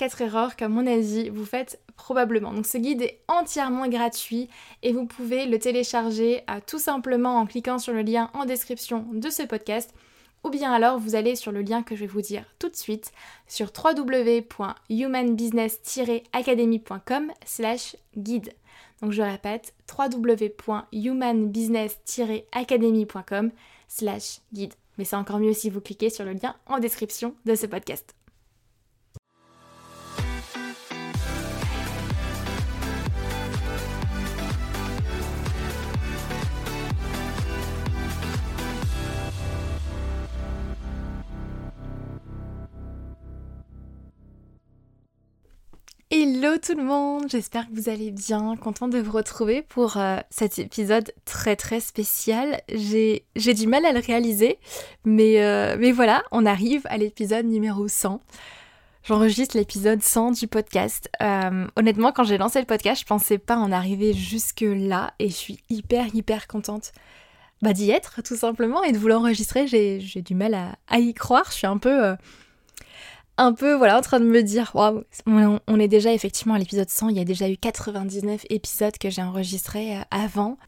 4 erreurs qu'à mon avis vous faites probablement. Donc ce guide est entièrement gratuit et vous pouvez le télécharger à, tout simplement en cliquant sur le lien en description de ce podcast ou bien alors vous allez sur le lien que je vais vous dire tout de suite sur www.humanbusiness-academy.com slash guide. Donc je répète www.humanbusiness-academy.com slash guide. Mais c'est encore mieux si vous cliquez sur le lien en description de ce podcast. Hello tout le monde, j'espère que vous allez bien, content de vous retrouver pour euh, cet épisode très très spécial. J'ai du mal à le réaliser, mais, euh, voilà, on arrive à l'épisode numéro 100. J'enregistre l'épisode 100 du podcast. Euh, honnêtement, quand j'ai lancé le podcast, je pensais pas en arriver jusque là et je suis hyper hyper contente bah, d'y être tout simplement et de vous l'enregistrer. J'ai du mal à, y croire, je suis un peu un peu voilà en train de me dire waouh on est déjà effectivement à l'épisode 100 il y a déjà eu 99 épisodes que j'ai enregistrés euh, avant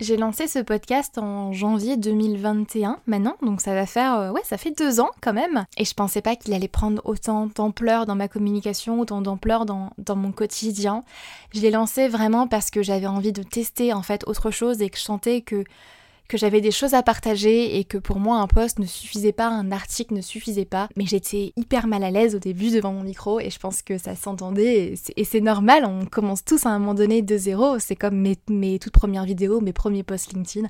j'ai lancé ce podcast en janvier 2021 maintenant, donc ça va faire, euh, ouais, ça fait deux ans quand même. Et je pensais pas qu'il allait prendre autant d'ampleur dans ma communication, autant d'ampleur dans, dans mon quotidien. Je l'ai lancé vraiment parce que j'avais envie de tester en fait autre chose et que je sentais que que j'avais des choses à partager et que pour moi un post ne suffisait pas, un article ne suffisait pas. Mais j'étais hyper mal à l'aise au début devant mon micro et je pense que ça s'entendait et c'est normal, on commence tous à un moment donné de zéro. C'est comme mes, mes toutes premières vidéos, mes premiers posts LinkedIn.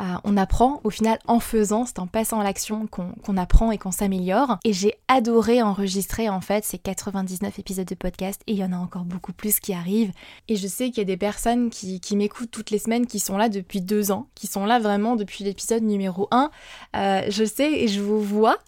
Euh, on apprend au final en faisant, c'est en passant à l'action qu'on apprend et qu'on s'améliore. Et j'ai adoré enregistrer en fait ces 99 épisodes de podcast et il y en a encore beaucoup plus qui arrivent. Et je sais qu'il y a des personnes qui, m'écoutent toutes les semaines qui sont là depuis deux ans, qui sont là vraiment depuis l'épisode numéro 1. Euh, je sais et je vous vois,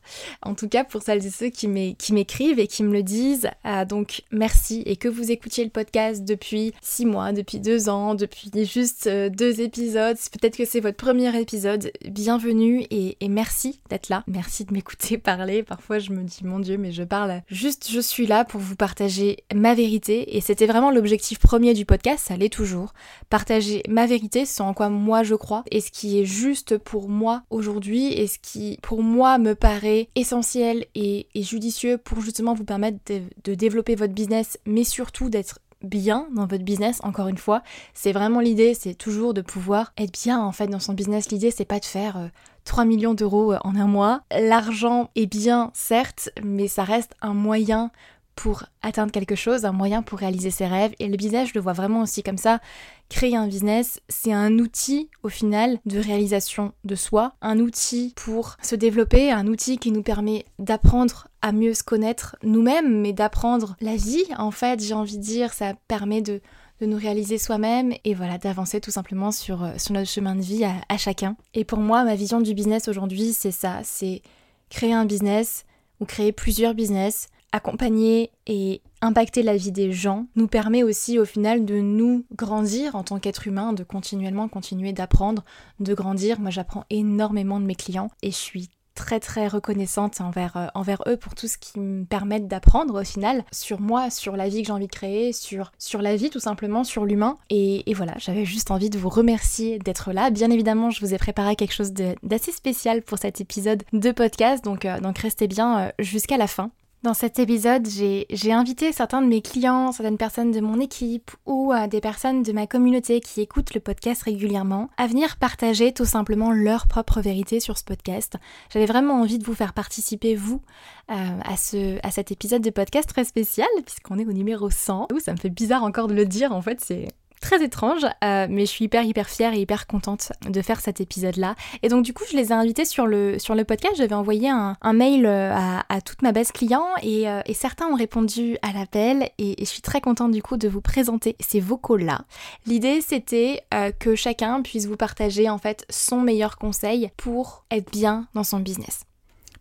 en tout cas pour celles et ceux qui m'écrivent et qui me le disent. Euh, donc merci et que vous écoutiez le podcast depuis six mois, depuis deux ans, depuis juste deux épisodes. Peut-être que c'est votre premier épisode. Bienvenue et, merci d'être là. Merci de m'écouter parler. Parfois je me dis mon Dieu mais je parle. Juste je suis là pour vous partager ma vérité et c'était vraiment l'objectif premier du podcast, ça l'est toujours. Partager ma vérité, ce en quoi moi je crois et ce qui est juste pour moi aujourd'hui et ce qui pour moi me paraît essentiel et, judicieux pour justement vous permettre de développer votre business mais surtout d'être bien dans votre business, encore une fois. C'est vraiment l'idée, c'est toujours de pouvoir être bien en fait dans son business. L'idée, c'est pas de faire 3 euh, millions d'euros euh, en un mois. L'argent est bien, certes, mais ça reste un moyen pour atteindre quelque chose, un moyen pour réaliser ses rêves. Et le business, je le vois vraiment aussi comme ça. Créer un business, c'est un outil au final de réalisation de soi, un outil pour se développer, un outil qui nous permet d'apprendre à mieux se connaître nous-mêmes, mais d'apprendre la vie. En fait, j'ai envie de dire, ça permet de, nous réaliser soi-même et voilà, d'avancer tout simplement sur, euh, sur notre chemin de vie à, à chacun. Et pour moi, ma vision du business aujourd'hui, c'est ça, c'est créer un business ou créer plusieurs business accompagner et impacter la vie des gens nous permet aussi au final de nous grandir en tant qu'être humain, de continuellement continuer d'apprendre, de grandir. Moi j'apprends énormément de mes clients et je suis très très reconnaissante envers, euh, eux pour tout ce qui me permettent d'apprendre au final sur moi, sur la vie que j'ai envie de créer, sur, sur la vie tout simplement, sur l'humain. Et, voilà, j'avais juste envie de vous remercier d'être là. Bien évidemment, je vous ai préparé quelque chose d'assez spécial pour cet épisode de podcast, donc, euh, donc restez bien euh, jusqu'à la fin. Dans cet épisode, j'ai invité certains de mes clients, certaines personnes de mon équipe ou euh, des personnes de ma communauté qui écoutent le podcast régulièrement à venir partager tout simplement leur propre vérité sur ce podcast. J'avais vraiment envie de vous faire participer, vous, euh, à, à cet épisode de podcast très spécial, puisqu'on est au numéro 100. Ouh, ça me fait bizarre encore de le dire, en fait, c'est très étrange, euh, mais je suis hyper hyper fière et hyper contente de faire cet épisode-là. Et donc du coup, je les ai invités sur le, sur podcast. J'avais envoyé un, mail euh, à, toute ma base client euh, et, certains ont répondu à l'appel et, je suis très contente du coup de vous présenter ces vocaux-là. L'idée c'était que chacun puisse vous partager en fait son meilleur conseil pour être bien dans son business.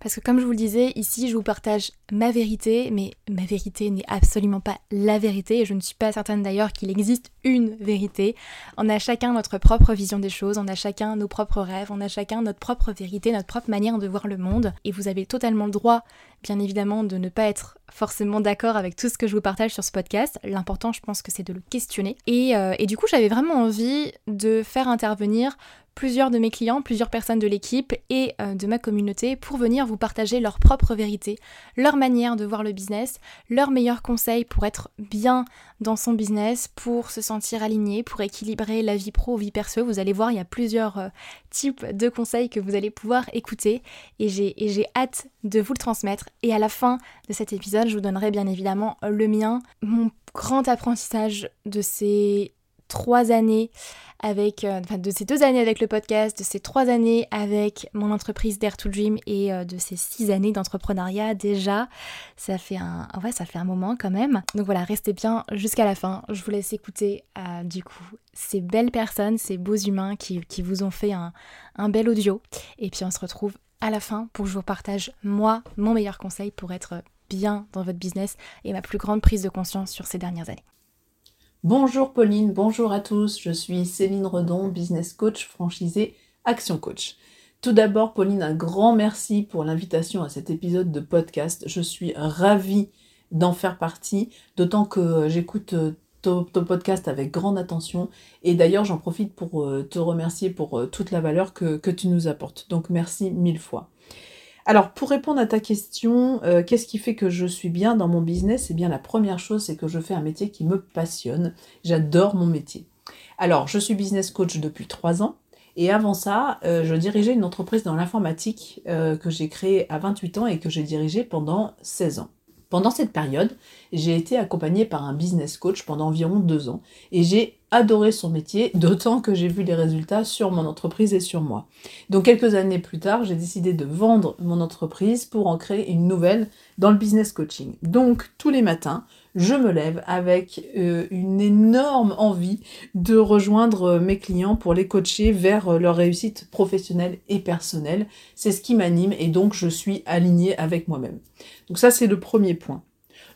Parce que comme je vous le disais, ici je vous partage ma vérité, mais ma vérité n'est absolument pas la vérité, et je ne suis pas certaine d'ailleurs qu'il existe une vérité. On a chacun notre propre vision des choses, on a chacun nos propres rêves, on a chacun notre propre vérité, notre propre manière de voir le monde, et vous avez totalement le droit, bien évidemment, de ne pas être forcément d'accord avec tout ce que je vous partage sur ce podcast. L'important, je pense que c'est de le questionner. Et, euh, du coup, j'avais vraiment envie de faire intervenir plusieurs de mes clients, plusieurs personnes de l'équipe et euh, de ma communauté pour venir vous partager leur propre vérité, leur manière de voir le business, leurs meilleurs conseils pour être bien dans son business, pour se sentir aligné, pour équilibrer la vie pro, vie perso. Vous allez voir, il y a plusieurs euh, types de conseils que vous allez pouvoir écouter et j'ai hâte de vous le transmettre. Et à la fin de cet épisode, je vous donnerai bien évidemment le mien, mon grand apprentissage de ces trois années avec, euh, enfin de ces deux années avec le podcast, de ces trois années avec mon entreprise Dare to Dream et euh, de ces six années d'entrepreneuriat déjà, ça fait un, ouais, ça fait un moment quand même. Donc voilà, restez bien jusqu'à la fin. Je vous laisse écouter euh, du coup ces belles personnes, ces beaux humains qui, qui vous ont fait un, un bel audio. Et puis on se retrouve à la fin pour que je vous partage moi mon meilleur conseil pour être bien dans votre business et ma plus grande prise de conscience sur ces dernières années. Bonjour Pauline, bonjour à tous, je suis Céline Redon, business coach franchisé Action Coach. Tout d'abord, Pauline, un grand merci pour l'invitation à cet épisode de podcast. Je suis ravie d'en faire partie, d'autant que j'écoute euh, ton, podcast avec grande attention. Et d'ailleurs, j'en profite pour euh, te remercier pour euh, toute la valeur que, que tu nous apportes. Donc merci mille fois. Alors, pour répondre à ta question, euh, qu'est-ce qui fait que je suis bien dans mon business? Eh bien, la première chose, c'est que je fais un métier qui me passionne. J'adore mon métier. Alors, je suis business coach depuis trois ans. Et avant ça, euh, je dirigeais une entreprise dans l'informatique euh, que j'ai créée à 28 ans et que j'ai dirigée pendant 16 ans. Pendant cette période, j'ai été accompagnée par un business coach pendant environ deux ans et j'ai adoré son métier, d'autant que j'ai vu les résultats sur mon entreprise et sur moi. Donc quelques années plus tard, j'ai décidé de vendre mon entreprise pour en créer une nouvelle dans le business coaching. Donc tous les matins, je me lève avec euh, une énorme envie de rejoindre euh, mes clients pour les coacher vers euh, leur réussite professionnelle et personnelle. C'est ce qui m'anime et donc je suis alignée avec moi-même. Donc ça c'est le premier point.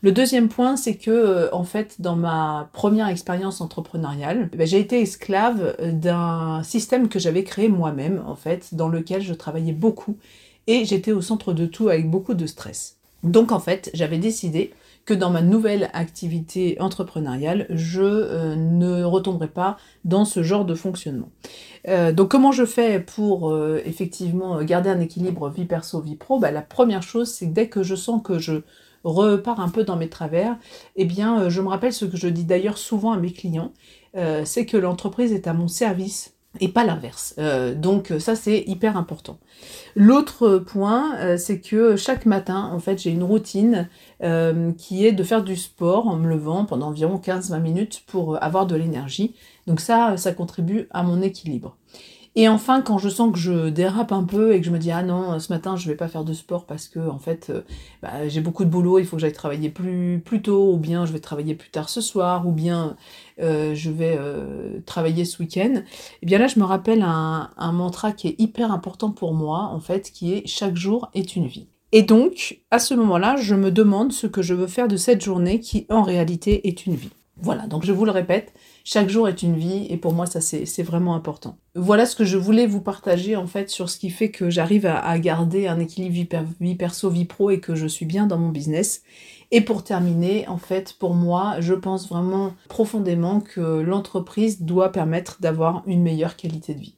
Le deuxième point, c'est que en fait, dans ma première expérience entrepreneuriale, eh ben, j'ai été esclave d'un système que j'avais créé moi-même, en fait, dans lequel je travaillais beaucoup et j'étais au centre de tout avec beaucoup de stress. Donc en fait, j'avais décidé dans ma nouvelle activité entrepreneuriale, je euh, ne retomberai pas dans ce genre de fonctionnement. Euh, donc comment je fais pour euh, effectivement garder un équilibre vie perso, vie pro? Bah, La première chose, c'est que dès que je sens que je repars un peu dans mes travers, eh bien je me rappelle ce que je dis d'ailleurs souvent à mes clients, c'est que l'entreprise est à mon service et pas l'inverse. Euh, donc ça c'est hyper important. L'autre point, euh, c'est que chaque matin, en fait, j'ai une routine euh, qui est de faire du sport en me levant pendant environ 15-20 minutes pour avoir de l'énergie. Donc ça, ça contribue à mon équilibre. Et enfin, quand je sens que je dérape un peu et que je me dis ah non, ce matin je vais pas faire de sport parce que en fait euh, bah, j'ai beaucoup de boulot, il faut que j'aille travailler plus, tôt, ou bien je vais travailler plus tard ce soir, ou bien euh, je vais euh, travailler ce week-end. Et eh bien là, je me rappelle un mantra qui est hyper important pour moi en fait, qui est chaque jour est une vie. Et donc, à ce moment-là, je me demande ce que je veux faire de cette journée qui en réalité est une vie. Voilà, donc je vous le répète, chaque jour est une vie et pour moi ça c'est vraiment important. Voilà ce que je voulais vous partager en fait sur ce qui fait que j'arrive à, garder un équilibre vie, perso, vie pro et que je suis bien dans mon business. Et pour terminer, en fait, pour moi, je pense vraiment profondément que l'entreprise doit permettre d'avoir une meilleure qualité de vie.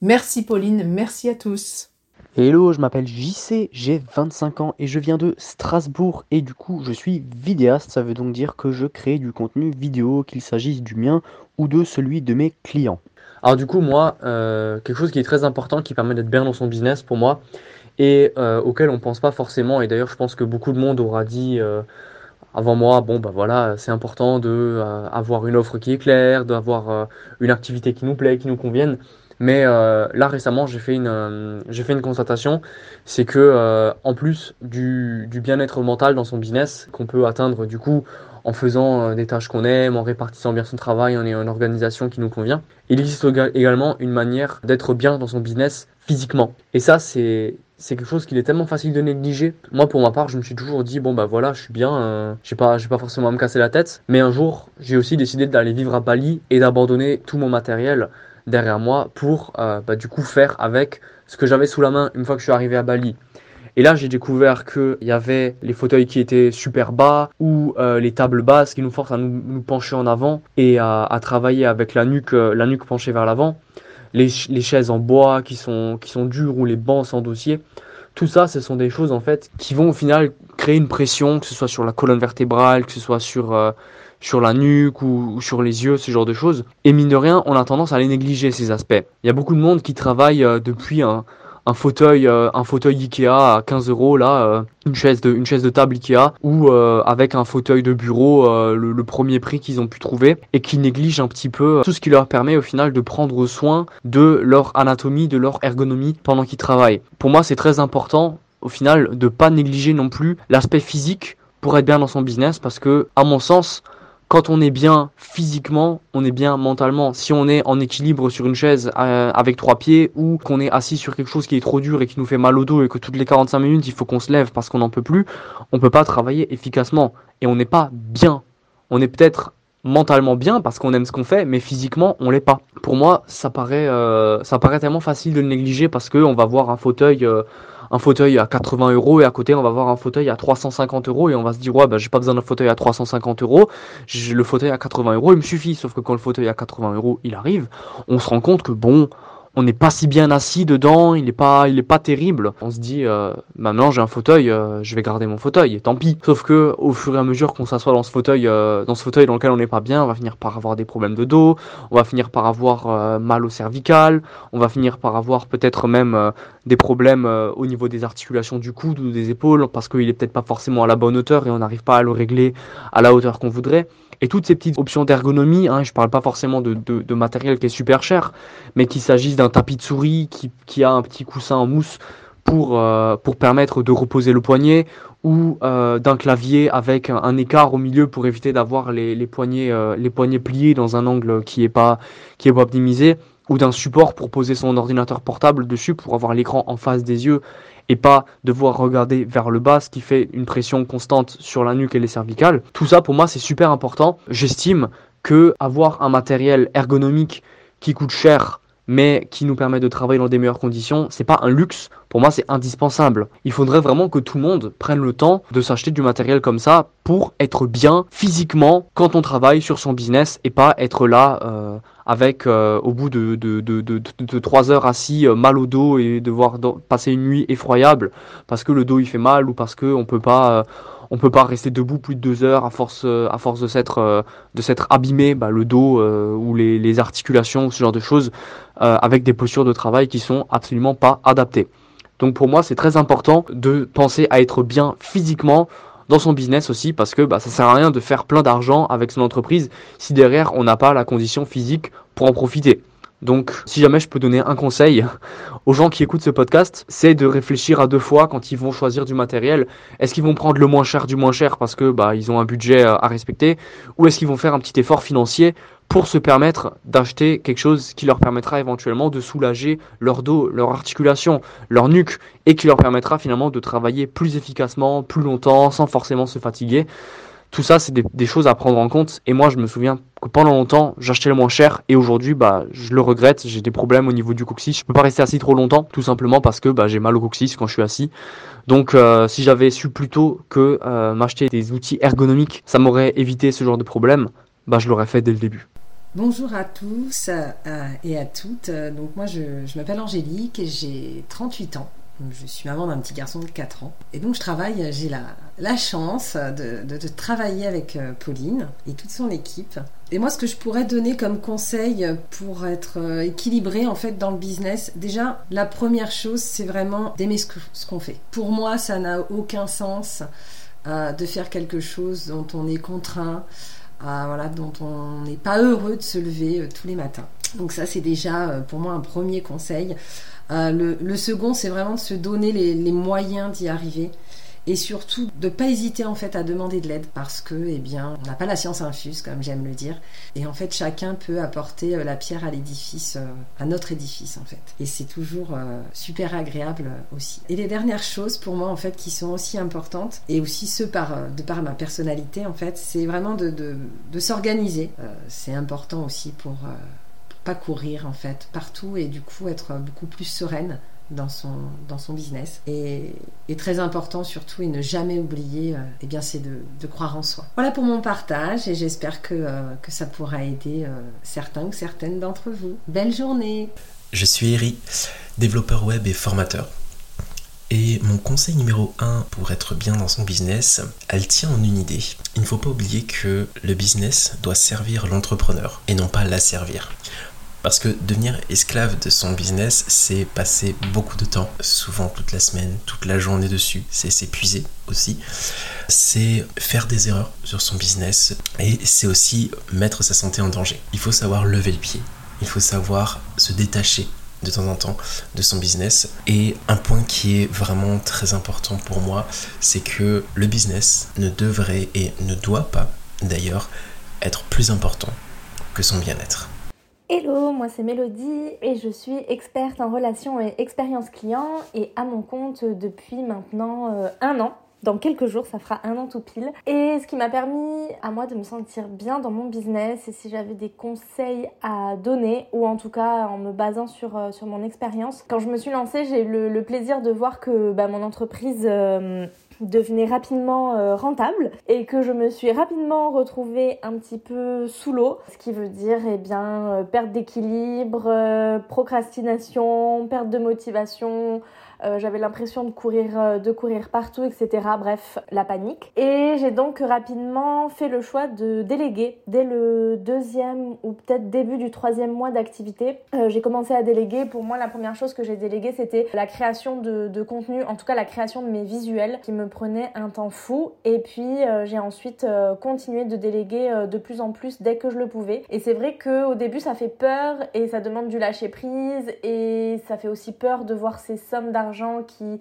Merci Pauline, merci à tous. Hello, je m'appelle JC, j'ai 25 ans et je viens de Strasbourg et du coup je suis vidéaste, ça veut donc dire que je crée du contenu vidéo, qu'il s'agisse du mien ou de celui de mes clients. Alors du coup moi, euh, quelque chose qui est très important, qui permet d'être bien dans son business pour moi et euh, auquel on pense pas forcément et d'ailleurs je pense que beaucoup de monde aura dit euh, avant moi, bon bah voilà, c'est important de avoir une offre qui est claire, d'avoir une activité qui nous plaît, qui nous convienne. Mais euh, là récemment, j'ai fait une, euh, j'ai fait une constatation, c'est que euh, en plus du, du bien-être mental dans son business, qu'on peut atteindre du coup en faisant des tâches qu'on aime, en répartissant bien son travail, en ayant une organisation qui nous convient, il existe également une manière d'être bien dans son business physiquement. Et ça, c'est c'est quelque chose qu'il est tellement facile de négliger. Moi, pour ma part, je me suis toujours dit bon bah voilà, je suis bien, euh, j'ai pas, j'ai pas forcément à me casser la tête. Mais un jour, j'ai aussi décidé d'aller vivre à Bali et d'abandonner tout mon matériel derrière moi pour euh, bah, du coup faire avec ce que j'avais sous la main une fois que je suis arrivé à Bali. Et là, j'ai découvert qu'il y avait les fauteuils qui étaient super bas ou euh, les tables basses qui nous forcent à nous, pencher en avant et à, travailler avec la nuque, euh, la nuque penchée vers l'avant. Les, chaises en bois qui sont, qui sont dures ou les bancs sans dossier. Tout ça, ce sont des choses en fait qui vont au final créer une pression, que ce soit sur la colonne vertébrale, que ce soit sur sur la nuque ou, sur les yeux, ce genre de choses. Et mine de rien, on a tendance à les négliger ces aspects. Il y a beaucoup de monde qui travaille euh, depuis un, un fauteuil euh, un fauteuil Ikea à 15 euros là euh, une chaise de une chaise de table Ikea ou avec un fauteuil de bureau le, le, premier prix qu'ils ont pu trouver et qui négligent un petit peu tout ce qui leur permet au final de prendre soin de leur anatomie de leur ergonomie pendant qu'ils travaillent pour moi c'est très important au final de pas négliger non plus l'aspect physique pour être bien dans son business parce que à mon sens quand on est bien physiquement, on est bien mentalement. Si on est en équilibre sur une chaise euh, avec trois pieds ou qu'on est assis sur quelque chose qui est trop dur et qui nous fait mal au dos et que toutes les 45 minutes il faut qu'on se lève parce qu'on n'en peut plus, on peut pas travailler efficacement et on n'est pas bien. On est peut-être mentalement bien parce qu'on aime ce qu'on fait, mais physiquement on l'est pas. Pour moi, ça paraît, euh, ça paraît tellement facile de le négliger parce qu'on va voir un fauteuil. Euh, un fauteuil à 80 euros et à côté on va voir un fauteuil à 350 euros et on va se dire ouais bah j'ai pas besoin d'un fauteuil à 350 euros, le fauteuil à 80 euros il me suffit. Sauf que quand le fauteuil à 80 euros il arrive, on se rend compte que bon on n'est pas si bien assis dedans, il n'est pas, il est pas terrible. On se dit, euh, maintenant j'ai un fauteuil, euh, je vais garder mon fauteuil, tant pis. Sauf que au fur et à mesure qu'on s'assoit dans ce fauteuil, euh, dans ce fauteuil dans lequel on n'est pas bien, on va finir par avoir des problèmes de dos, on va finir par avoir mal au cervical, on va finir par avoir peut-être même des problèmes au niveau des articulations du coude ou des épaules, parce qu'il est peut-être pas forcément à la bonne hauteur et on n'arrive pas à le régler à la hauteur qu'on voudrait. Et toutes ces petites options d'ergonomie, hein, je parle pas forcément de, de, matériel qui est super cher, mais qu'il s'agisse d'un tapis de souris qui, qui, a un petit coussin en mousse pour, euh, pour permettre de reposer le poignet, ou euh, d'un clavier avec un, écart au milieu pour éviter d'avoir les, les, poignets, euh, les poignets pliés dans un angle qui est pas, qui est pas optimisé, ou d'un support pour poser son ordinateur portable dessus pour avoir l'écran en face des yeux et pas devoir regarder vers le bas, ce qui fait une pression constante sur la nuque et les cervicales. Tout ça, pour moi, c'est super important. J'estime que avoir un matériel ergonomique qui coûte cher, mais qui nous permet de travailler dans des meilleures conditions, c'est pas un luxe. Pour moi, c'est indispensable. Il faudrait vraiment que tout le monde prenne le temps de s'acheter du matériel comme ça pour être bien physiquement quand on travaille sur son business et pas être là euh, avec euh, au bout de, de, de, de, 3 heures assis euh, mal au dos et devoir passer une nuit effroyable parce que le dos il fait mal ou parce qu'on peut pas on peut pas rester debout plus de 2 heures à force à force de s'être de s'être abîmé bah, le dos ou les, les articulations ce genre de choses avec des postures de travail qui sont absolument pas adaptées. Donc pour moi, c'est très important de penser à être bien physiquement dans son business aussi parce que bah, ça sert à rien de faire plein d'argent avec son entreprise si derrière on n'a pas la condition physique pour en profiter. Donc, si jamais je peux donner un conseil aux gens qui écoutent ce podcast, c'est de réfléchir à deux fois quand ils vont choisir du matériel. Est-ce qu'ils vont prendre le moins cher du moins cher parce que bah ils ont un budget à respecter, ou est-ce qu'ils vont faire un petit effort financier pour se permettre d'acheter quelque chose qui leur permettra éventuellement de soulager leur dos, leur articulation, leur nuque, et qui leur permettra finalement de travailler plus efficacement, plus longtemps, sans forcément se fatiguer. Tout ça, c'est des, choses à prendre en compte. Et moi, je me souviens que pendant longtemps, j'achetais le moins cher. Et aujourd'hui, bah, je le regrette. J'ai des problèmes au niveau du coccyx. Je peux pas rester assis trop longtemps, tout simplement parce que bah, j'ai mal au coccyx quand je suis assis. Donc, euh, si j'avais su plus tôt que euh, m'acheter des outils ergonomiques, ça m'aurait évité ce genre de problème. Bah, je l'aurais fait dès le début. Bonjour à tous euh, et à toutes. Donc moi je, m'appelle Angélique et j'ai 38 ans. Je suis maman d'un petit garçon de 4 ans. Et donc je travaille, j'ai la, chance de, travailler avec euh, Pauline et toute son équipe. Et moi ce que je pourrais donner comme conseil pour être euh, équilibré en fait dans le business, déjà la première chose c'est vraiment d'aimer ce qu'on fait. Pour moi ça n'a aucun sens de faire quelque chose dont on est contraint voilà, dont on n'est pas heureux de se lever euh, tous les matins. Donc ça, c'est déjà euh, pour moi un premier conseil. Euh, le, second, c'est vraiment de se donner les moyens d'y arriver et surtout de ne pas hésiter en fait à demander de l'aide parce que eh bien on n'a pas la science infuse comme j'aime le dire. Et en fait chacun peut apporter euh, la pierre à l'édifice euh, à notre édifice en fait. Et c'est toujours euh, super agréable aussi. Et les dernières choses pour moi en fait qui sont aussi importantes et aussi ce par de par ma personnalité en fait c'est vraiment de, de, s'organiser. C'est important aussi pour pas courir en fait partout et du coup être beaucoup plus sereine dans son, dans son business. Et, très important surtout, et ne jamais oublier, euh, eh bien, c'est de, croire en soi. Voilà pour mon partage et j'espère que, euh, que ça pourra aider euh, certains ou certaines d'entre vous. Belle journée Je suis Eri, développeur web et formateur. Et mon conseil numéro 1 pour être bien dans son business, elle tient en une idée. Il ne faut pas oublier que le business doit servir l'entrepreneur et non pas la servir. Parce que devenir esclave de son business, c'est passer beaucoup de temps, souvent toute la semaine, toute la journée dessus, c'est s'épuiser aussi, c'est faire des erreurs sur son business et c'est aussi mettre sa santé en danger. Il faut savoir lever le pied, il faut savoir se détacher de temps en temps de son business. Et un point qui est vraiment très important pour moi, c'est que le business ne devrait et ne doit pas d'ailleurs être plus important que son bien-être. Hello, moi c'est Mélodie et je suis experte en relations et expérience client et à mon compte depuis maintenant euh, un an. Dans quelques jours, ça fera un an tout pile. Et ce qui m'a permis à moi de me sentir bien dans mon business et si j'avais des conseils à donner ou en tout cas en me basant sur, euh, sur mon expérience. Quand je me suis lancée, j'ai eu le, plaisir de voir que bah, mon entreprise... Euh, devenait rapidement euh, rentable et que je me suis rapidement retrouvée un petit peu sous l'eau, ce qui veut dire eh bien perte d'équilibre, procrastination, perte de motivation, euh, j'avais l'impression de courir, euh, de courir partout, etc. Bref, la panique. Et j'ai donc rapidement fait le choix de déléguer dès le deuxième ou peut-être début du troisième mois d'activité. Euh, j'ai commencé à déléguer. Pour moi, la première chose que j'ai déléguée, c'était la création de, de, contenu, en tout cas la création de mes visuels, qui me prenait un temps fou. Et puis j'ai ensuite continué de déléguer de plus en plus dès que je le pouvais. Et c'est vrai qu'au début, ça fait peur et ça demande du lâcher prise et ça fait aussi peur de voir ces sommes d'argent qui,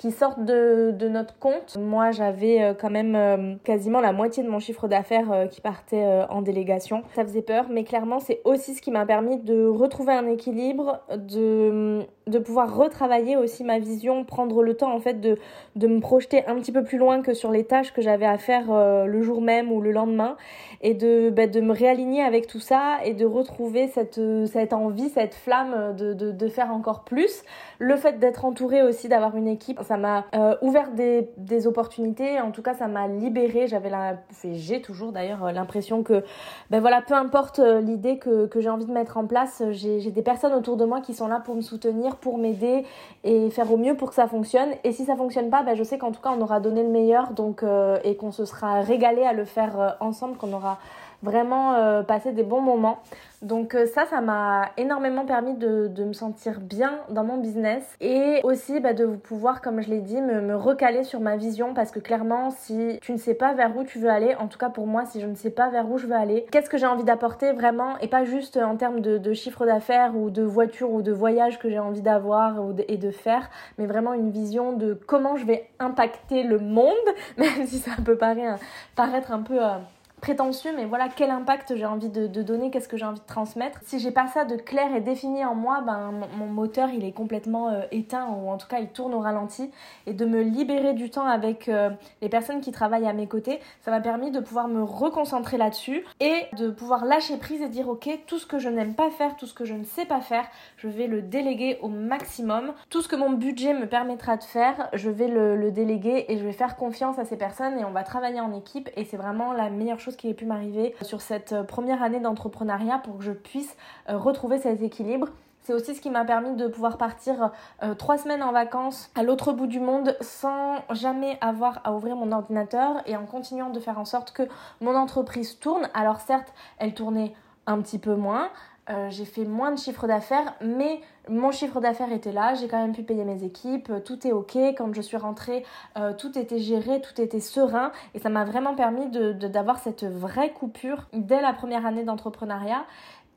qui sortent de, de notre compte. Moi, j'avais euh, quand même euh, quasiment la moitié de mon chiffre d'affaires euh, qui partait en délégation. Ça faisait peur, mais clairement, c'est aussi ce qui m'a permis de retrouver un équilibre, de, de pouvoir retravailler aussi ma vision, prendre le temps en fait de, de me projeter un petit peu plus loin que sur les tâches que j'avais à faire le jour même ou le lendemain et de, bah, de me réaligner avec tout ça et de retrouver cette, cette envie, cette flamme de, de, de faire encore plus. Le fait d'être entourée aussi, d'avoir une équipe, ça m'a ouvert des, opportunités, en tout cas ça m'a libérée, j'avais la, j'ai toujours d'ailleurs l'impression que ben voilà, peu importe l'idée que, j'ai envie de mettre en place, j'ai des personnes autour de moi qui sont là pour me soutenir, pour m'aider et faire au mieux pour que ça fonctionne. Et si ça fonctionne pas, ben je sais qu'en tout cas on aura donné le meilleur. Donc euh, et qu'on se sera régalé à le faire euh, ensemble, qu'on aura vraiment euh, passé des bons moments. Donc euh, ça, ça m'a énormément permis de, de, me sentir bien dans mon business et aussi bah, de pouvoir, comme je l'ai dit, me, me, recaler sur ma vision parce que clairement, si tu ne sais pas vers où tu veux aller, en tout cas pour moi, si je ne sais pas vers où je veux aller, qu'est-ce que j'ai envie d'apporter vraiment et pas juste en termes de, chiffre d'affaires ou de voiture ou de voyage que j'ai envie d'avoir et de faire, mais vraiment une vision de comment je vais impacter le monde, même si ça peut paraître, paraître un peu... Euh, prétentieux, mais voilà quel impact j'ai envie de, donner, qu'est-ce que j'ai envie de transmettre. Si j'ai pas ça de clair et défini en moi, ben mon, moteur il est complètement euh, éteint ou en tout cas il tourne au ralenti. Et de me libérer du temps avec euh, les personnes qui travaillent à mes côtés, ça m'a permis de pouvoir me reconcentrer là-dessus et de pouvoir lâcher prise et dire ok tout ce que je n'aime pas faire, tout ce que je ne sais pas faire, je vais le déléguer au maximum. Tout ce que mon budget me permettra de faire, je vais le, le déléguer et je vais faire confiance à ces personnes et on va travailler en équipe et c'est vraiment la meilleure chose qui ait pu m'arriver sur cette euh, première année d'entrepreneuriat pour que je puisse euh, retrouver cet équilibre. C'est aussi ce qui m'a permis de pouvoir partir euh, trois semaines en vacances à l'autre bout du monde sans jamais avoir à ouvrir mon ordinateur et en continuant de faire en sorte que mon entreprise tourne. Alors certes, elle tournait un petit peu moins, euh, j'ai fait moins de chiffre d'affaires, mais mon chiffre d'affaires était là, j'ai quand même pu payer mes équipes, euh, tout est ok. Quand je suis rentrée, euh, tout était géré, tout était serein, et ça m'a vraiment permis d'avoir de, cette vraie coupure dès la première année d'entrepreneuriat.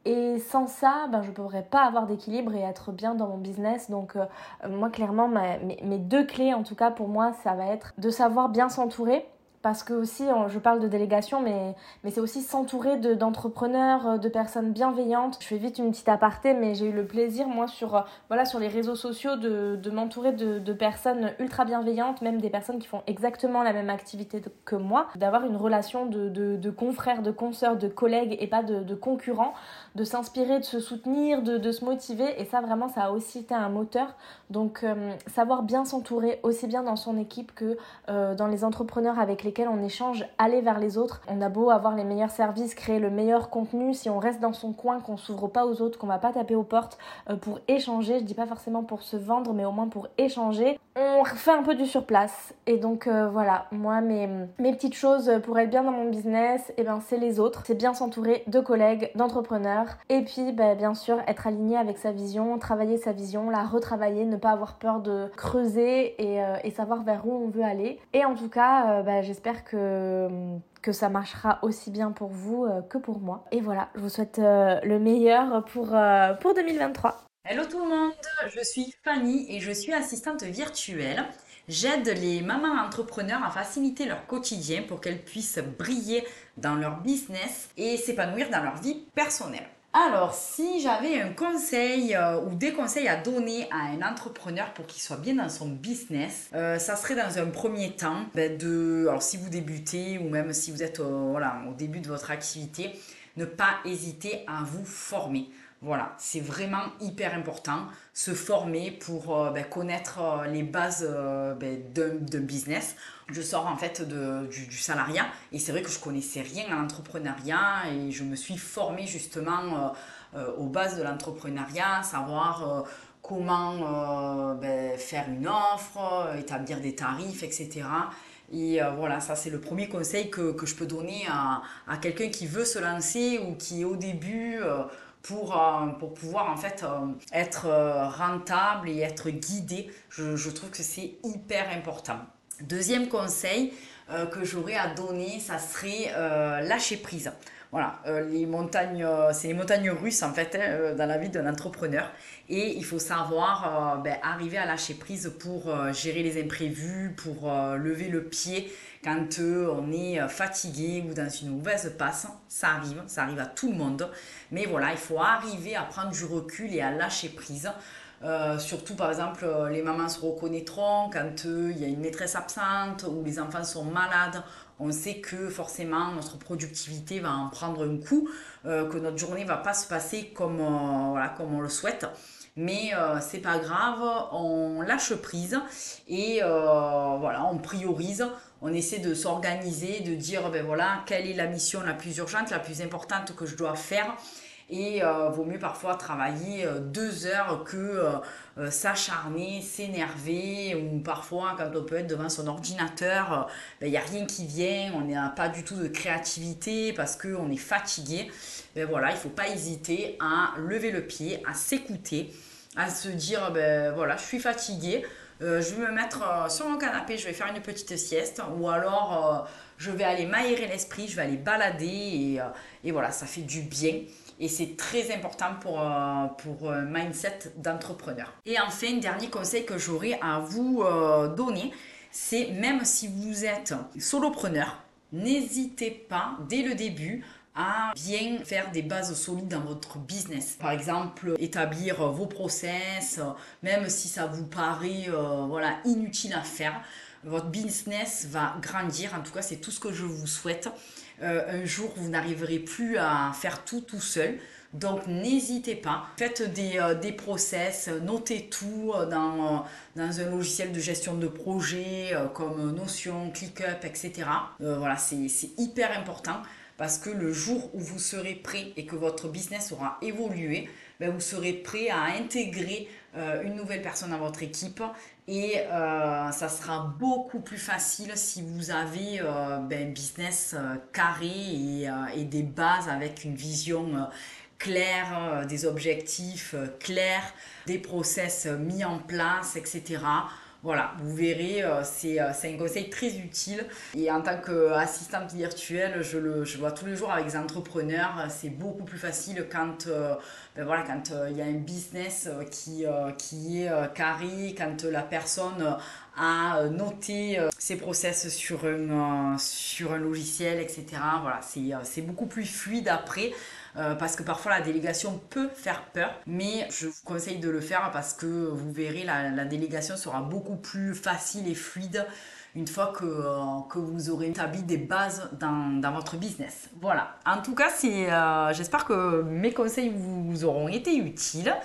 Et sans ça, ben, je ne pourrais pas avoir d'équilibre et être bien dans mon business. Donc moi, clairement, mes deux clés, en tout cas pour moi, ça va être de savoir bien s'entourer parce que aussi je parle de délégation mais, c'est aussi s'entourer d'entrepreneurs euh, de, personnes bienveillantes. Je fais vite une petite aparté mais j'ai eu le plaisir moi sur euh, les réseaux sociaux de, m'entourer de, de, personnes ultra bienveillantes même des personnes qui font exactement la même activité que moi. D'avoir une relation de, de, confrères de consoeurs de collègues et pas de, concurrents de s'inspirer de se soutenir de, se motiver. Et ça vraiment ça a aussi été un moteur. Donc euh, savoir bien s'entourer aussi bien dans son équipe que dans les entrepreneurs avec les on échange aller vers les autres. On a beau avoir les meilleurs services, créer le meilleur contenu, si on reste dans son coin, qu'on s'ouvre pas aux autres, qu'on va pas taper aux portes euh, pour échanger, je dis pas forcément pour se vendre, mais au moins pour échanger, on fait un peu du surplace. Et donc euh, voilà, moi mes, mes petites choses pour être bien dans mon business, et eh ben c'est les autres, c'est bien s'entourer de collègues, d'entrepreneurs, et puis bah, bien sûr être aligné avec sa vision, travailler sa vision, la retravailler, ne pas avoir peur de creuser et, euh, et savoir vers où on veut aller. Et en tout cas, bah, j'espère que, que ça marchera aussi bien pour vous que pour moi. Et voilà, je vous souhaite le meilleur pour, pour 2023. Hello tout le monde, je suis Fanny et je suis assistante virtuelle. J'aide les mamans entrepreneurs à faciliter leur quotidien pour qu'elles puissent briller dans leur business et s'épanouir dans leur vie personnelle. Alors, si j'avais un conseil euh, ou des conseils à donner à un entrepreneur pour qu'il soit bien dans son business, euh, ça serait dans un premier temps ben, de, alors si vous débutez ou même si vous êtes euh, voilà, au début de votre activité, ne pas hésiter à vous former. Voilà, c'est vraiment hyper important, se former pour euh, ben, connaître euh, les bases euh, ben, d'un business. Je sors en fait du, salariat et c'est vrai que je connaissais rien à l'entrepreneuriat et je me suis formée justement aux bases de l'entrepreneuriat, savoir comment ben, faire une offre, établir des tarifs, etc. Et voilà, ça c'est le premier conseil que, je peux donner à, à quelqu'un qui veut se lancer ou qui est au début pour, euh, pour pouvoir en fait euh, être euh, rentable et être guidé. Je, je trouve que c'est hyper important. Deuxième conseil que j'aurais à donner, ça serait lâcher prise. Voilà, les montagnes, c'est les montagnes russes en fait hein, dans la vie d'un entrepreneur et il faut savoir ben, arriver à lâcher prise pour gérer les imprévus, pour lever le pied quand on est fatigué ou dans une mauvaise passe. Ça arrive, ça arrive à tout le monde. Mais voilà, il faut arriver à prendre du recul et à lâcher prise. Euh, surtout, par exemple, euh, les mamans se reconnaîtront quand il y a une maîtresse absente ou les enfants sont malades. On sait que forcément notre productivité va en prendre un coup, que notre journée va pas se passer comme, voilà, comme on le souhaite mais c'est pas grave, on lâche prise et voilà, on priorise, on essaie de s'organiser, de dire ben voilà, quelle est la mission la plus urgente, la plus importante que je dois faire. Et euh, vaut mieux parfois travailler euh, deux heures que euh, s'acharner, s'énerver, ou parfois quand on peut être devant son ordinateur, il ben, n'y a rien qui vient, on n'a pas du tout de créativité parce qu'on est fatigué. Ben voilà, il ne faut pas hésiter à lever le pied, à s'écouter, à se dire ben voilà, je suis fatigué, euh, je vais me mettre euh, sur mon canapé, je vais faire une petite sieste, ou alors euh, je vais aller m'aérer l'esprit, je vais aller balader, et, voilà, ça fait du bien. Et c'est très important pour, pour un mindset d'entrepreneur. Et enfin, dernier conseil que j'aurais à vous donner, c'est même si vous êtes solopreneur, n'hésitez pas dès le début à bien faire des bases solides dans votre business. Par exemple, établir vos process, même si ça vous paraît euh, voilà, inutile à faire. Votre business va grandir, en tout cas c'est tout ce que je vous souhaite. Euh, un jour, vous n'arriverez plus à faire tout tout seul. Donc n'hésitez pas, faites des, euh, des, process, notez tout dans, dans un logiciel de gestion de projet comme Notion, ClickUp, etc. voilà, c'est hyper important parce que le jour où vous serez prêt et que votre business aura évolué, ben vous serez prêt à intégrer euh, une nouvelle personne dans votre équipe et euh, ça sera beaucoup plus facile si vous avez euh, ben, un business carré et, et, des bases avec une vision claire, des objectifs clairs, des process mis en place, etc. Voilà, vous verrez, euh, euh, c'est un conseil très utile. Et en tant qu'assistante virtuelle, je le je vois tous les jours avec des entrepreneurs. C'est beaucoup plus facile quand euh, ben voilà, quand il y a un business qui, qui est carré, quand la personne a noté ses process sur un, sur un logiciel, etc. Voilà, c'est beaucoup plus fluide après. Euh, parce que parfois la délégation peut faire peur, mais je vous conseille de le faire parce que vous verrez, la, délégation sera beaucoup plus facile et fluide une fois que, euh, que vous aurez établi des bases dans, dans, votre business. Voilà. En tout cas, euh, j'espère que mes conseils vous, auront été utiles.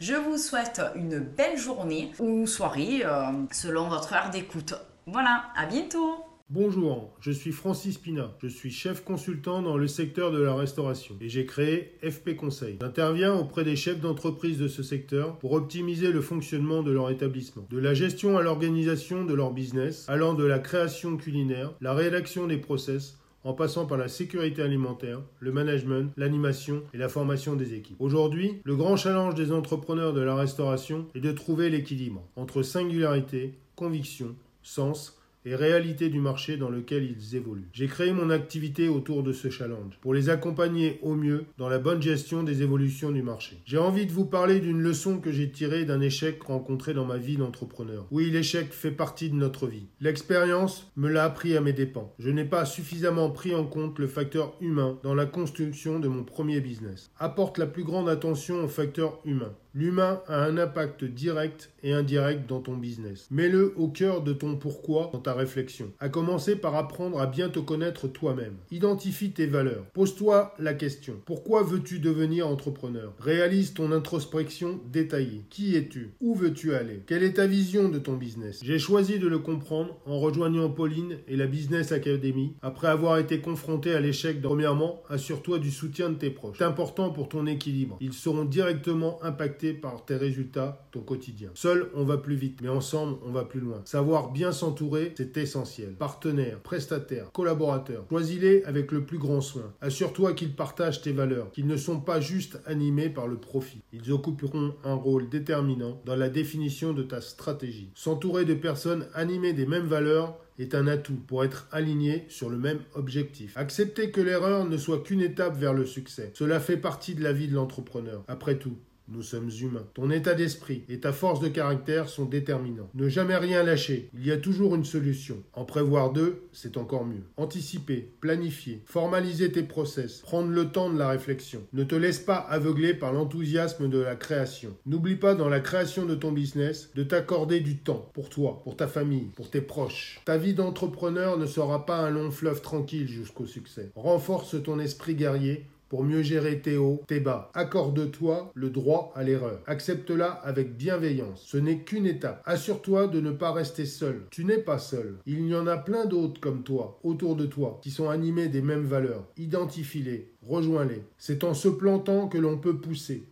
Je vous souhaite une belle journée ou soirée selon votre heure d'écoute. Voilà, à bientôt Bonjour, je suis Francis Pina. Je suis chef consultant dans le secteur de la restauration et j'ai créé FP Conseil. J'interviens auprès des chefs d'entreprise de ce secteur pour optimiser le fonctionnement de leur établissement. De la gestion à l'organisation de leur business, allant de la création culinaire, la rédaction des process, en passant par la sécurité alimentaire, le management, l'animation et la formation des équipes. Aujourd'hui, le grand challenge des entrepreneurs de la restauration est de trouver l'équilibre entre singularité, conviction, sens, et réalité du marché dans lequel ils évoluent. J'ai créé mon activité autour de ce challenge pour les accompagner au mieux dans la bonne gestion des évolutions du marché. J'ai envie de vous parler d'une leçon que j'ai tirée d'un échec rencontré dans ma vie d'entrepreneur. Oui, l'échec fait partie de notre vie. L'expérience me l'a appris à mes dépens. Je n'ai pas suffisamment pris en compte le facteur humain dans la construction de mon premier business. Apporte la plus grande attention au facteur humain. L'humain a un impact direct et indirect dans ton business. Mets-le au cœur de ton pourquoi dans ta réflexion. À commencer par apprendre à bien te connaître toi-même. Identifie tes valeurs. Pose-toi la question. Pourquoi veux-tu devenir entrepreneur? Réalise ton introspection détaillée. Qui es-tu? Où veux-tu aller? Quelle est ta vision de ton business? J'ai choisi de le comprendre en rejoignant Pauline et la Business Academy après avoir été confronté à l'échec. Premièrement, assure-toi du soutien de tes proches. C'est important pour ton équilibre. Ils seront directement impactés par tes résultats, ton quotidien. Seul, on va plus vite, mais ensemble, on va plus loin. Savoir bien s'entourer, c'est essentiel. Partenaires, prestataires, collaborateurs, choisis-les avec le plus grand soin. Assure-toi qu'ils partagent tes valeurs, qu'ils ne sont pas juste animés par le profit. Ils occuperont un rôle déterminant dans la définition de ta stratégie. S'entourer de personnes animées des mêmes valeurs est un atout pour être aligné sur le même objectif. Accepter que l'erreur ne soit qu'une étape vers le succès. Cela fait partie de la vie de l'entrepreneur. Après tout, Nous sommes humains. Ton état d'esprit et ta force de caractère sont déterminants. Ne jamais rien lâcher. Il y a toujours une solution. En prévoir deux, c'est encore mieux. Anticiper, planifier, formaliser tes process, prendre le temps de la réflexion. Ne te laisse pas aveugler par l'enthousiasme de la création. N'oublie pas dans la création de ton business de t'accorder du temps pour toi, pour ta famille, pour tes proches. Ta vie d'entrepreneur ne sera pas un long fleuve tranquille jusqu'au succès. Renforce ton esprit guerrier pour mieux gérer tes hauts, tes bas. Accorde-toi le droit à l'erreur. Accepte-la avec bienveillance. Ce n'est qu'une étape. Assure-toi de ne pas rester seul. Tu n'es pas seul. Il y en a plein d'autres comme toi, autour de toi, qui sont animés des mêmes valeurs. Identifie-les, rejoins-les. C'est en se plantant que l'on peut pousser.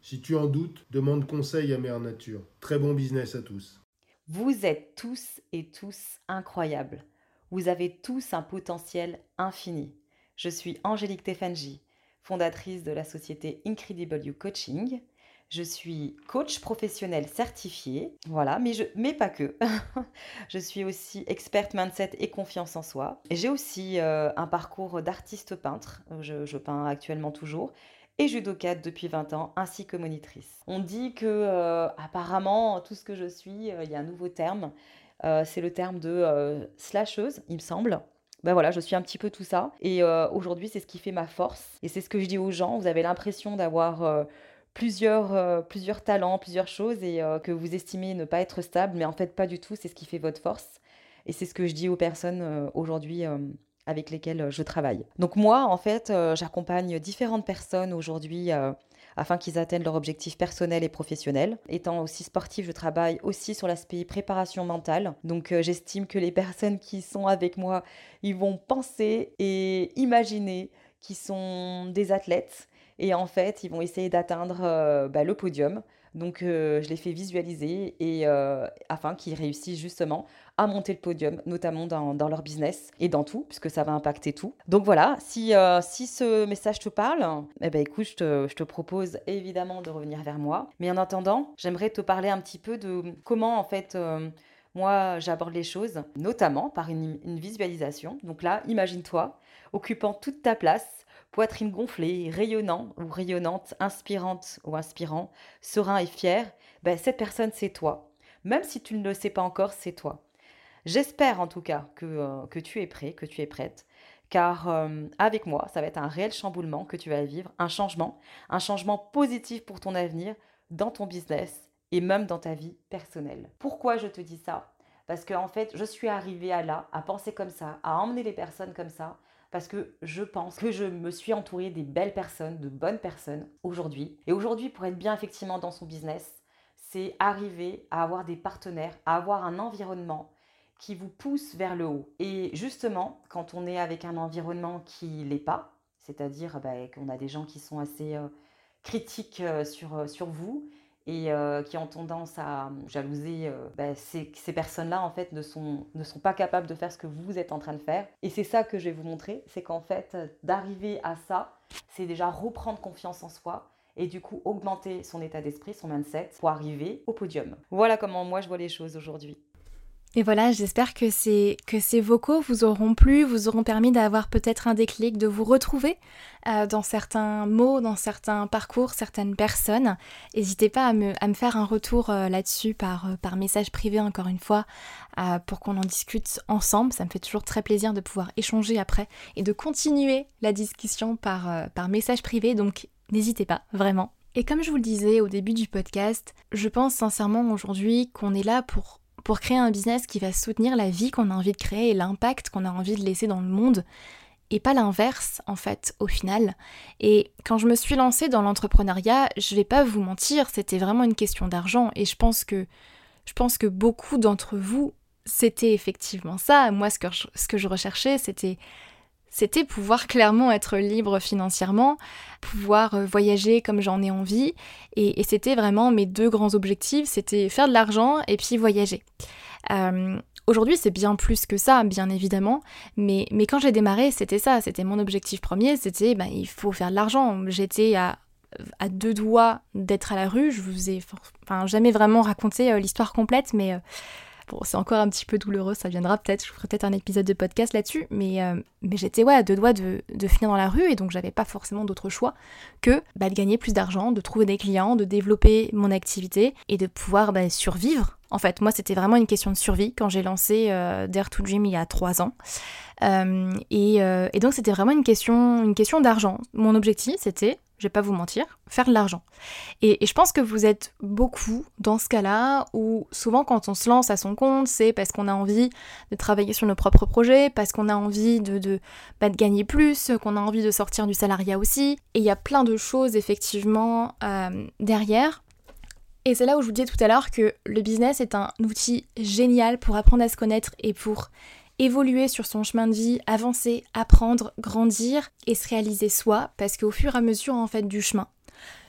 Si tu en doutes, demande conseil à Mère Nature. Très bon business à tous. Vous êtes tous et tous incroyables. Vous avez tous un potentiel infini. Je suis Angélique Tefanji fondatrice de la société Incredible You Coaching. Je suis coach professionnel certifié, voilà, mais, je, mais pas que. je suis aussi experte mindset et confiance en soi. J'ai aussi euh, un parcours d'artiste peintre, je, peins actuellement toujours, et judocate depuis 20 ans, ainsi que monitrice. On dit que euh, apparemment tout ce que je suis, euh, il y a un nouveau terme, c'est le terme de slasheuse, il me semble ben voilà, je suis un petit peu tout ça. Et euh, aujourd'hui, c'est ce qui fait ma force. Et c'est ce que je dis aux gens. Vous avez l'impression d'avoir euh, plusieurs, euh, plusieurs talents, plusieurs choses et que vous estimez ne pas être stable, mais en fait, pas du tout. C'est ce qui fait votre force. Et c'est ce que je dis aux personnes aujourd'hui avec lesquelles je travaille. Donc moi, en fait, j'accompagne différentes personnes aujourd'hui afin qu'ils atteignent leur objectif personnel et professionnel. Étant aussi sportif, je travaille aussi sur l'aspect préparation mentale. Donc euh, j'estime que les personnes qui sont avec moi, ils vont penser et imaginer qu'ils sont des athlètes et en fait, ils vont essayer d'atteindre euh, bah, le podium. Donc, euh, je les fais visualiser et euh, afin qu'ils réussissent justement à monter le podium, notamment dans, leur business et dans tout, puisque ça va impacter tout. Donc voilà, si, si ce message te parle, eh ben écoute, je te, je te, propose évidemment de revenir vers moi. Mais en attendant, j'aimerais te parler un petit peu de comment en fait moi j'aborde les choses, notamment par une, une visualisation. Donc là, imagine-toi occupant toute ta place poitrine gonflée, rayonnant ou rayonnante, inspirante ou inspirant, serein et fier, ben, cette personne c'est toi. Même si tu ne le sais pas encore, c'est toi. J'espère en tout cas que, euh, que, tu es prêt, que tu es prête, car euh, avec moi, ça va être un réel chamboulement que tu vas vivre, un changement, un changement positif pour ton avenir, dans ton business et même dans ta vie personnelle. Pourquoi je te dis ça? Parce qu'en en fait, je suis arrivée à là, à penser comme ça, à emmener les personnes comme ça, parce que je pense que je me suis entourée des belles personnes, de bonnes personnes aujourd'hui. Et aujourd'hui, pour être bien effectivement dans son business, c'est arriver à avoir des partenaires, à avoir un environnement qui vous pousse vers le haut. Et justement, quand on est avec un environnement qui l'est pas, c'est-à-dire bah, qu'on a des gens qui sont assez euh, critiques euh, euh, sur vous, et euh, qui ont tendance à jalouser, euh, bah, ces, personnes-là, en fait, ne sont, ne sont pas capables de faire ce que vous êtes en train de faire. Et c'est ça que je vais vous montrer, c'est qu'en fait, d'arriver à ça, c'est déjà reprendre confiance en soi et du coup augmenter son état d'esprit, son mindset, pour arriver au podium. Voilà comment moi je vois les choses aujourd'hui. Et voilà, j'espère que ces, vocaux vous auront plu, vous auront permis d'avoir peut-être un déclic, de vous retrouver euh, dans certains mots, dans certains parcours, certaines personnes. N'hésitez pas à me, faire un retour euh, là-dessus par, euh, par message privé, encore une fois, pour qu'on en discute ensemble. Ça me fait toujours très plaisir de pouvoir échanger après et de continuer la discussion par message privé. Donc n'hésitez pas, vraiment. Et comme je vous le disais au début du podcast, je pense sincèrement aujourd'hui qu'on est là pour pour créer un business qui va soutenir la vie qu'on a envie de créer et l'impact qu'on a envie de laisser dans le monde et pas l'inverse en fait au final. Et quand je me suis lancée dans l'entrepreneuriat, je vais pas vous mentir, c'était vraiment une question d'argent et je pense que je pense que beaucoup d'entre vous c'était effectivement ça. Moi ce que ce que je recherchais, c'était c'était pouvoir clairement être libre financièrement, pouvoir euh, voyager comme j'en ai envie. Et, c'était vraiment mes deux grands objectifs, c'était faire de l'argent et puis voyager. Euh, aujourd'hui, c'est bien plus que ça, bien évidemment, mais, mais quand j'ai démarré, c'était ça, c'était mon objectif premier, c'était ben, il faut faire de l'argent. J'étais à, à, deux doigts d'être à la rue, je vous ai enfin, jamais vraiment raconté euh, l'histoire complète, mais Bon, c'est encore un petit peu douloureux, ça viendra peut-être, je ferai peut-être un épisode de podcast là-dessus, mais, euh, j'étais à deux doigts de, finir dans la rue et donc j'avais pas forcément d'autre choix que bah, de gagner plus d'argent, de trouver des clients, de développer mon activité et de pouvoir bah, survivre. En fait, moi, c'était vraiment une question de survie quand j'ai lancé euh, Dare to Dream il y a trois ans. Euh, et, donc, c'était vraiment une question d'argent. Mon objectif, c'était je vais pas vous mentir, faire de l'argent. Et, je pense que vous êtes beaucoup dans ce cas-là où souvent quand on se lance à son compte, c'est parce qu'on a envie de travailler sur nos propres projets, parce qu'on a envie de, de, bah, gagner plus, qu'on a envie de sortir du salariat aussi. Et il y a plein de choses effectivement euh, derrière. Et c'est là où je vous disais tout à l'heure que le business est un outil génial pour apprendre à se connaître et pour évoluer sur son chemin de vie, avancer, apprendre, grandir et se réaliser soi, parce qu'au fur et à mesure en fait du chemin,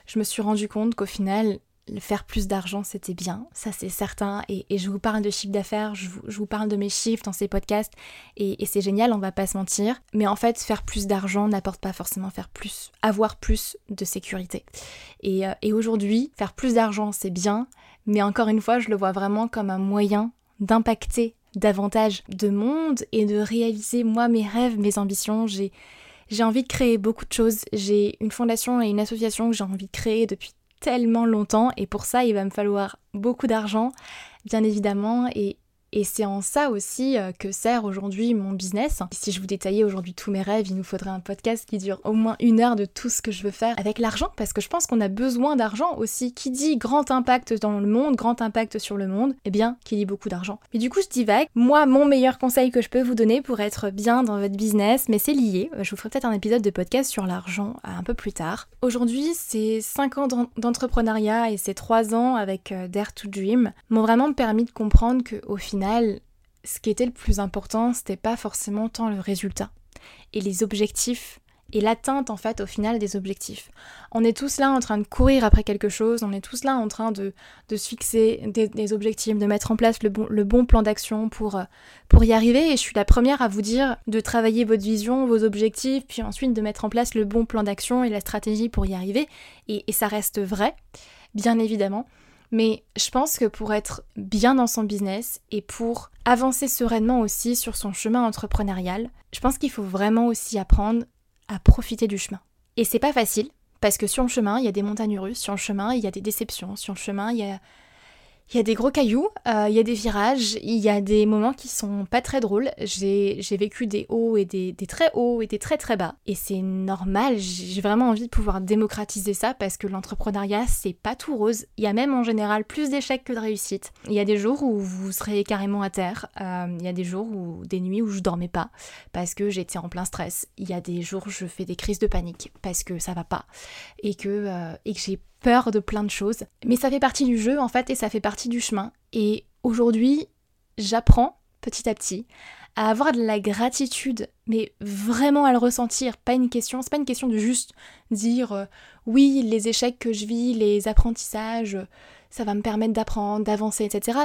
je me suis rendu compte qu'au final, faire plus d'argent c'était bien, ça c'est certain, et, je vous parle de chiffre d'affaires, je, vous, parle de mes chiffres dans ces podcasts, et, c'est génial, on va pas se mentir, mais en fait faire plus d'argent n'apporte pas forcément faire plus, avoir plus de sécurité. Et, euh, et aujourd'hui, faire plus d'argent c'est bien, mais encore une fois, je le vois vraiment comme un moyen d'impacter davantage de monde et de réaliser moi mes rêves, mes ambitions. J'ai j'ai envie de créer beaucoup de choses. J'ai une fondation et une association que j'ai envie de créer depuis tellement longtemps et pour ça il va me falloir beaucoup d'argent bien évidemment et, et c'est en ça aussi euh, que sert aujourd'hui mon business. Si je vous détaillais aujourd'hui tous mes rêves, il nous faudrait un podcast qui dure au moins une heure de tout ce que je veux faire avec l'argent, parce que je pense qu'on a besoin d'argent aussi. Qui dit grand impact dans le monde, grand impact sur le monde, eh bien, qui dit beaucoup d'argent. Mais du coup, je divague. Moi, mon meilleur conseil que je peux vous donner pour être bien dans votre business, mais c'est lié. Je vous ferai peut-être un épisode de podcast sur l'argent un peu plus tard. Aujourd'hui, ces 5 ans d'entrepreneuriat et ces 3 ans avec euh, Dare to Dream m'ont vraiment permis de comprendre qu'au final, ce qui était le plus important, c'était pas forcément tant le résultat et les objectifs et l'atteinte en fait au final des objectifs. On est tous là en train de courir après quelque chose, on est tous là en train de, se fixer des, objectifs, de mettre en place le bon, le bon plan d'action pour, euh, pour y arriver et je suis la première à vous dire de travailler votre vision, vos objectifs, puis ensuite de mettre en place le bon plan d'action et la stratégie pour y arriver et ça reste vrai, bien évidemment. Mais je pense que pour être bien dans son business et pour avancer sereinement aussi sur son chemin entrepreneurial, je pense qu'il faut vraiment aussi apprendre à profiter du chemin. Et c'est pas facile, parce que sur le chemin, il y a des montagnes russes, sur le chemin, il y a des déceptions, sur le chemin, il y a il y a des gros cailloux, euh, il y a des virages, il y a des moments qui sont pas très drôles. J'ai vécu des hauts et des, très hauts et des très très bas. Et c'est normal, j'ai vraiment envie de pouvoir démocratiser ça parce que l'entrepreneuriat, c'est pas tout rose. Il y a même en général plus d'échecs que de réussites. Il y a des jours où vous serez carrément à terre. Euh, il y a des jours où, des nuits où je dormais pas parce que j'étais en plein stress. Il y a des jours où je fais des crises de panique parce que ça va pas et que, euh, et que j'ai peur de plein de choses. Mais ça fait partie du jeu en fait et ça fait partie du chemin. Et aujourd'hui, j'apprends petit à petit à avoir de la gratitude, mais vraiment à le ressentir. Pas une question, c'est pas une question de juste dire euh, oui, les échecs que je vis, les apprentissages, ça va me permettre d'apprendre, d'avancer, etc.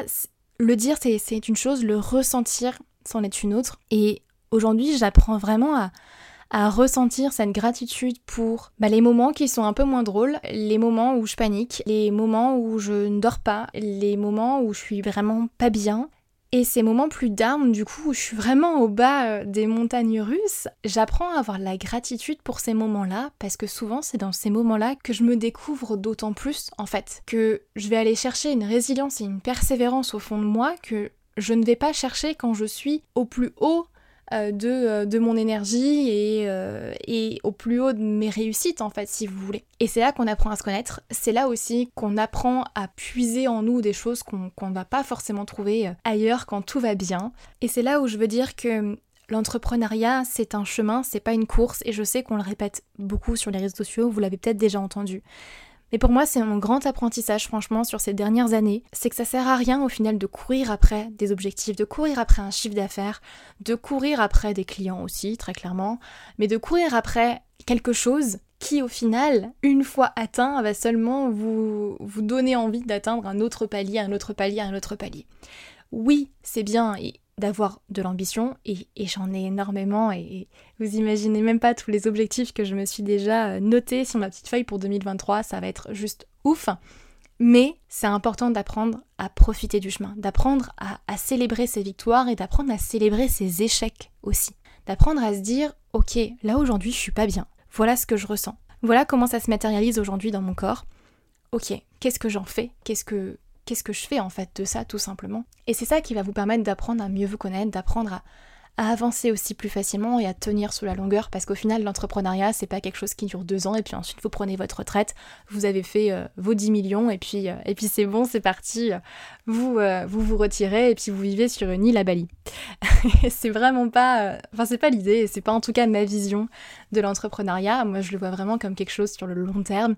Le dire, c'est une chose, le ressentir, c'en est une autre. Et aujourd'hui, j'apprends vraiment à, à ressentir cette gratitude pour bah, les moments qui sont un peu moins drôles, les moments où je panique, les moments où je ne dors pas, les moments où je suis vraiment pas bien. Et ces moments plus down, du coup, où je suis vraiment au bas euh, des montagnes russes, j'apprends à avoir la gratitude pour ces moments-là, parce que souvent c'est dans ces moments-là que je me découvre d'autant plus, en fait, que je vais aller chercher une résilience et une persévérance au fond de moi que je ne vais pas chercher quand je suis au plus haut de, euh, de, mon énergie et, euh, et, au plus haut de mes réussites en fait si vous voulez. Et c'est là qu'on apprend à se connaître, c'est là aussi qu'on apprend à puiser en nous des choses qu'on ne va pas forcément trouver ailleurs quand tout va bien. Et c'est là où je veux dire que L'entrepreneuriat, c'est un chemin, c'est pas une course, et je sais qu'on le répète beaucoup sur les réseaux sociaux, vous l'avez peut-être déjà entendu. Mais pour moi, c'est mon grand apprentissage, franchement, sur ces dernières années. C'est que ça sert à rien, au final, de courir après des objectifs, de courir après un chiffre d'affaires, de courir après des clients aussi, très clairement, mais de courir après quelque chose qui, au final, une fois atteint, va seulement vous, vous donner envie d'atteindre un autre palier, un autre palier, un autre palier. Oui, c'est bien, d'avoir de l'ambition et, j'en ai énormément et, vous imaginez même pas tous les objectifs que je me suis déjà euh, notés sur ma petite feuille pour 2023, ça va être juste ouf. Mais c'est important d'apprendre à profiter du chemin, d'apprendre à, à célébrer ses victoires et d'apprendre à célébrer ses échecs aussi. D'apprendre à se dire, ok, là aujourd'hui je suis pas bien, voilà ce que je ressens, voilà comment ça se matérialise aujourd'hui dans mon corps. Ok, qu'est-ce que j'en fais? Qu'est-ce que qu'est-ce que je fais en fait de ça tout simplement. Et c'est ça qui va vous permettre d'apprendre à mieux vous connaître, d'apprendre à, avancer aussi plus facilement et à tenir sous la longueur parce qu'au final l'entrepreneuriat c'est pas quelque chose qui dure deux ans et puis ensuite vous prenez votre retraite, vous avez fait euh, vos 10 millions et puis, euh, et puis c'est bon, c'est parti, vous, euh, vous vous retirez et puis vous vivez sur une île à Bali. c'est vraiment pas, enfin c'est pas l'idée, c'est pas en tout cas ma vision de l'entrepreneuriat, moi je le vois vraiment comme quelque chose sur le long terme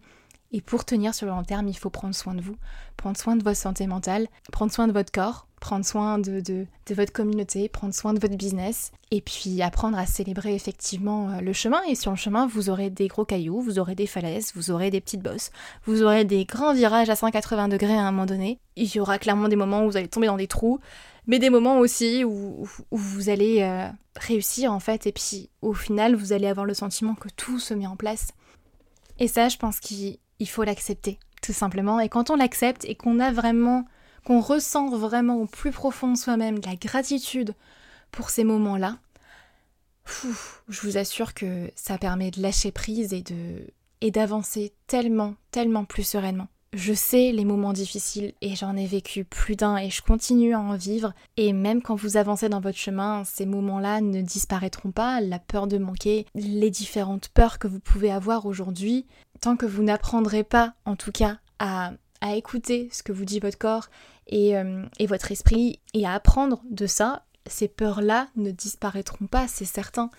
et pour tenir sur le long terme, il faut prendre soin de vous, prendre soin de votre santé mentale, prendre soin de votre corps, prendre soin de, de, votre communauté, prendre soin de votre business, et puis apprendre à célébrer effectivement euh, le chemin. Et sur le chemin, vous aurez des gros cailloux, vous aurez des falaises, vous aurez des petites bosses, vous aurez des grands virages à 180 degrés à un moment donné. Il y aura clairement des moments où vous allez tomber dans des trous, mais des moments aussi où, vous allez euh, réussir en fait, et puis au final, vous allez avoir le sentiment que tout se met en place. Et ça, je pense qu'il il faut l'accepter, tout simplement. Et quand on l'accepte et qu'on a vraiment, qu'on ressent vraiment au plus profond soi-même de la gratitude pour ces moments-là, je vous assure que ça permet de lâcher prise et de et d'avancer tellement, tellement plus sereinement. Je sais les moments difficiles et j'en ai vécu plus d'un et je continue à en vivre. Et même quand vous avancez dans votre chemin, ces moments-là ne disparaîtront pas. La peur de manquer, les différentes peurs que vous pouvez avoir aujourd'hui, tant que vous n'apprendrez pas, en tout cas, à, écouter ce que vous dit votre corps et, euh, et votre esprit et à apprendre de ça, ces peurs-là ne disparaîtront pas, c'est certain.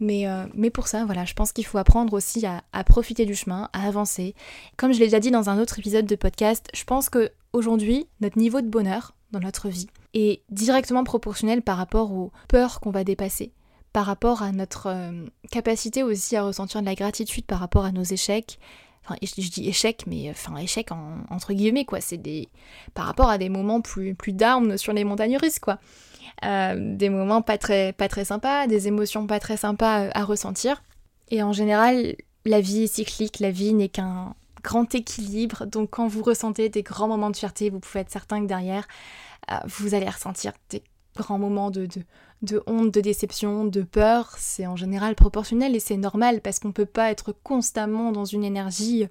Mais, euh, mais pour ça, voilà, je pense qu'il faut apprendre aussi à, profiter du chemin, à avancer. Comme je l'ai déjà dit dans un autre épisode de podcast, je pense que aujourd'hui, notre niveau de bonheur dans notre vie est directement proportionnel par rapport aux peurs qu'on va dépasser, par rapport à notre euh, capacité aussi à ressentir de la gratitude par rapport à nos échecs. Enfin, je, dis échec, mais enfin échec entre guillemets quoi. C'est des par rapport à des moments plus plus sur les montagnes russes quoi. Euh, des moments pas très, pas très sympas, des émotions pas très sympas euh, à ressentir. Et en général, la vie est cyclique, la vie n'est qu'un grand équilibre. Donc quand vous ressentez des grands moments de fierté, vous pouvez être certain que derrière, euh, vous allez ressentir des grands moments de, de, de honte, de déception, de peur. C'est en général proportionnel et c'est normal parce qu'on ne peut pas être constamment dans une énergie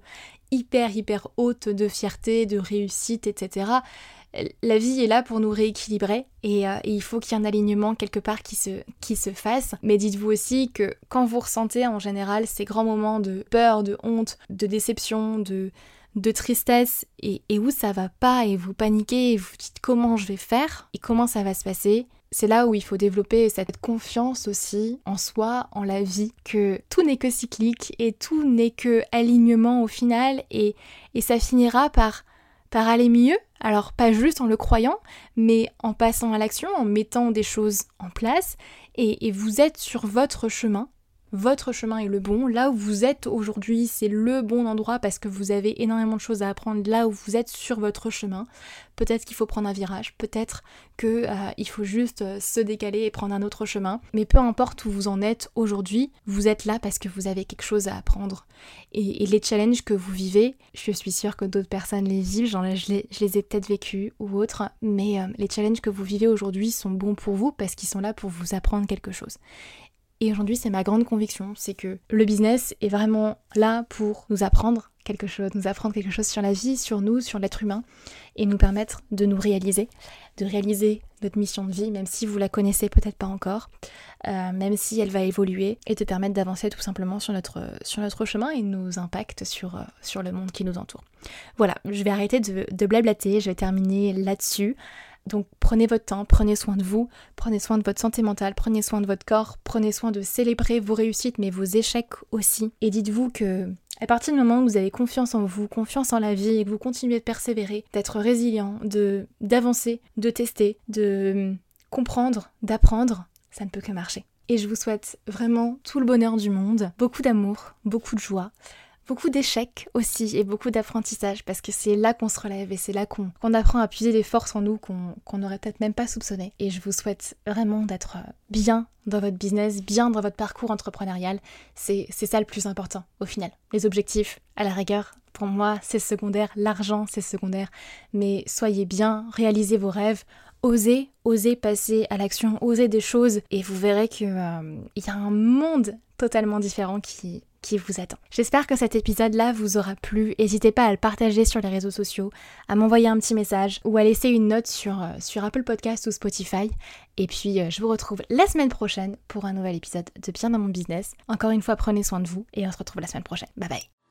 hyper hyper haute de fierté, de réussite, etc la vie est là pour nous rééquilibrer euh, et, il faut qu'il y ait un alignement quelque part qui se, qui se fasse. Mais dites-vous aussi que quand vous ressentez en général ces grands moments de peur, de honte, de déception, de, de tristesse et, où ça va pas et vous paniquez et vous dites comment je vais faire et comment ça va se passer, c'est là où il faut développer cette confiance aussi en soi, en la vie, que tout n'est que cyclique et tout n'est que alignement au final et, et ça finira par par aller mieux, alors pas juste en le croyant, mais en passant à l'action, en mettant des choses en place, et, et vous êtes sur votre chemin, votre chemin est le bon. Là où vous êtes aujourd'hui, c'est le bon endroit parce que vous avez énormément de choses à apprendre là où vous êtes sur votre chemin. Peut-être qu'il faut prendre un virage, peut-être qu'il euh, faut juste euh, se décaler et prendre un autre chemin. Mais peu importe où vous en êtes aujourd'hui, vous êtes là parce que vous avez quelque chose à apprendre. Et, les challenges que vous vivez, je suis sûre que d'autres personnes les vivent, genre, je, les, je les ai peut-être vécus ou autres, mais euh, les challenges que vous vivez aujourd'hui sont bons pour vous parce qu'ils sont là pour vous apprendre quelque chose. Et aujourd'hui, c'est ma grande conviction, c'est que le business est vraiment là pour nous apprendre quelque chose, nous apprendre quelque chose sur la vie, sur nous, sur l'être humain, et nous permettre de nous réaliser, de réaliser notre mission de vie, même si vous la connaissez peut-être pas encore, euh, même si elle va évoluer, et de permettre d'avancer tout simplement sur notre, sur notre chemin et nos impacts sur, euh, sur le monde qui nous entoure. Voilà, je vais arrêter de, de blablater, je vais terminer là-dessus. Donc prenez votre temps, prenez soin de vous, prenez soin de votre santé mentale, prenez soin de votre corps, prenez soin de célébrer vos réussites mais vos échecs aussi. Et dites-vous que à partir du moment où vous avez confiance en vous, confiance en la vie et que vous continuez de persévérer, d'être résilient, de d'avancer, de tester, de comprendre, d'apprendre, ça ne peut que marcher. Et je vous souhaite vraiment tout le bonheur du monde, beaucoup d'amour, beaucoup de joie beaucoup d'échecs aussi et beaucoup d'apprentissage parce que c'est là qu'on se relève et c'est là qu'on apprend à puiser des forces en nous qu'on n'aurait peut-être même pas soupçonné. Et je vous souhaite vraiment d'être bien dans votre business, bien dans votre parcours entrepreneurial. C'est ça le plus important au final. Les objectifs, à la rigueur, pour moi, c'est secondaire. L'argent, c'est secondaire. Mais soyez bien, réalisez vos rêves. Osez, osez passer à l'action, osez des choses et vous verrez qu'il euh, y a un monde totalement différent qui, qui vous attend. J'espère que cet épisode-là vous aura plu. N'hésitez pas à le partager sur les réseaux sociaux, à m'envoyer un petit message ou à laisser une note sur, euh, Apple Podcast ou Spotify. Et puis euh, je vous retrouve la semaine prochaine pour un nouvel épisode de Bien dans mon business. Encore une fois, prenez soin de vous et on se retrouve la semaine prochaine. Bye bye.